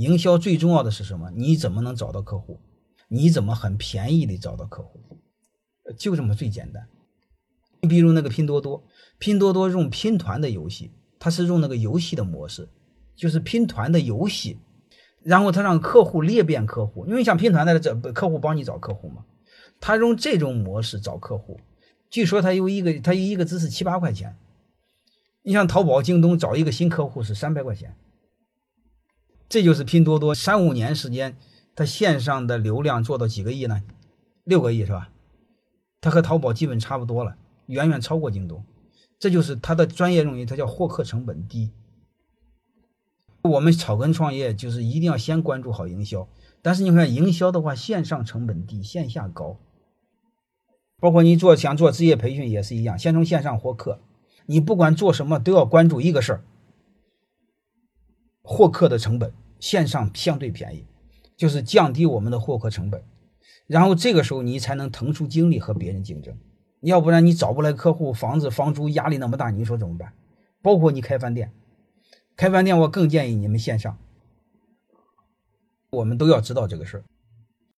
营销最重要的是什么？你怎么能找到客户？你怎么很便宜的找到客户？就这么最简单。你比如那个拼多多，拼多多用拼团的游戏，它是用那个游戏的模式，就是拼团的游戏，然后他让客户裂变客户，因为像拼团的这客户帮你找客户嘛，他用这种模式找客户，据说他有一个他一个字是七八块钱，你像淘宝、京东找一个新客户是三百块钱，这就是拼多多三五年时间，它线上的流量做到几个亿呢？六个亿是吧？它和淘宝基本差不多了。远远超过京东，这就是它的专业用语，它叫获客成本低。我们草根创业就是一定要先关注好营销，但是你看营销的话，线上成本低，线下高。包括你做想做职业培训也是一样，先从线上获客。你不管做什么都要关注一个事儿：获客的成本，线上相对便宜，就是降低我们的获客成本。然后这个时候你才能腾出精力和别人竞争。要不然你找不来客户，房子房租压力那么大，你说怎么办？包括你开饭店，开饭店我更建议你们线上。我们都要知道这个事儿。